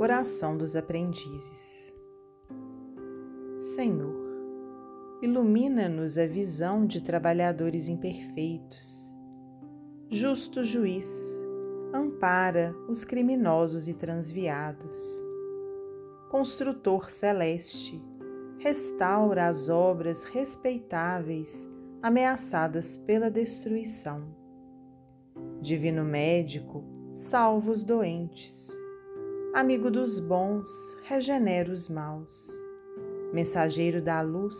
Oração dos Aprendizes. Senhor, ilumina-nos a visão de trabalhadores imperfeitos. Justo juiz, ampara os criminosos e transviados. Construtor celeste, restaura as obras respeitáveis ameaçadas pela destruição. Divino médico, salva os doentes amigo dos bons, regenera os maus. Mensageiro da luz,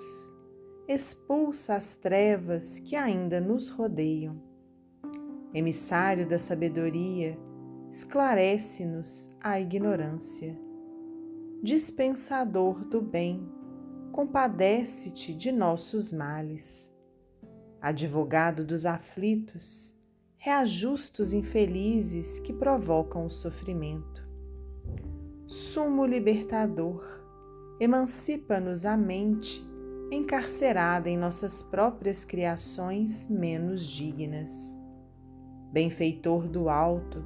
expulsa as trevas que ainda nos rodeiam. Emissário da sabedoria, esclarece-nos a ignorância. Dispensador do bem, compadece-te de nossos males. Advogado dos aflitos, reajusta os infelizes que provocam o sofrimento sumo libertador, emancipa-nos a mente encarcerada em nossas próprias criações menos dignas. Benfeitor do alto,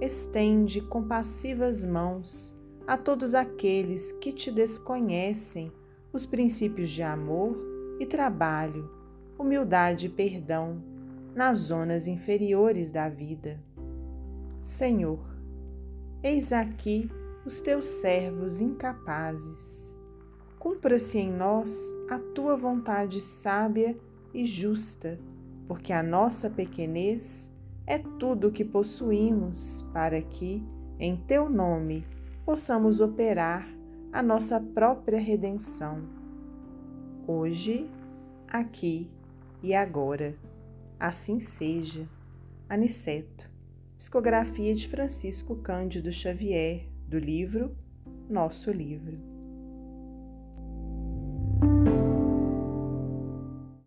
estende compassivas mãos a todos aqueles que te desconhecem os princípios de amor e trabalho, humildade e perdão nas zonas inferiores da vida. Senhor, eis aqui os teus servos incapazes. Cumpra-se em nós a tua vontade sábia e justa, porque a nossa pequenez é tudo o que possuímos para que, em teu nome, possamos operar a nossa própria redenção. Hoje, aqui e agora. Assim seja. Aniceto. Psicografia de Francisco Cândido Xavier, do livro Nosso Livro.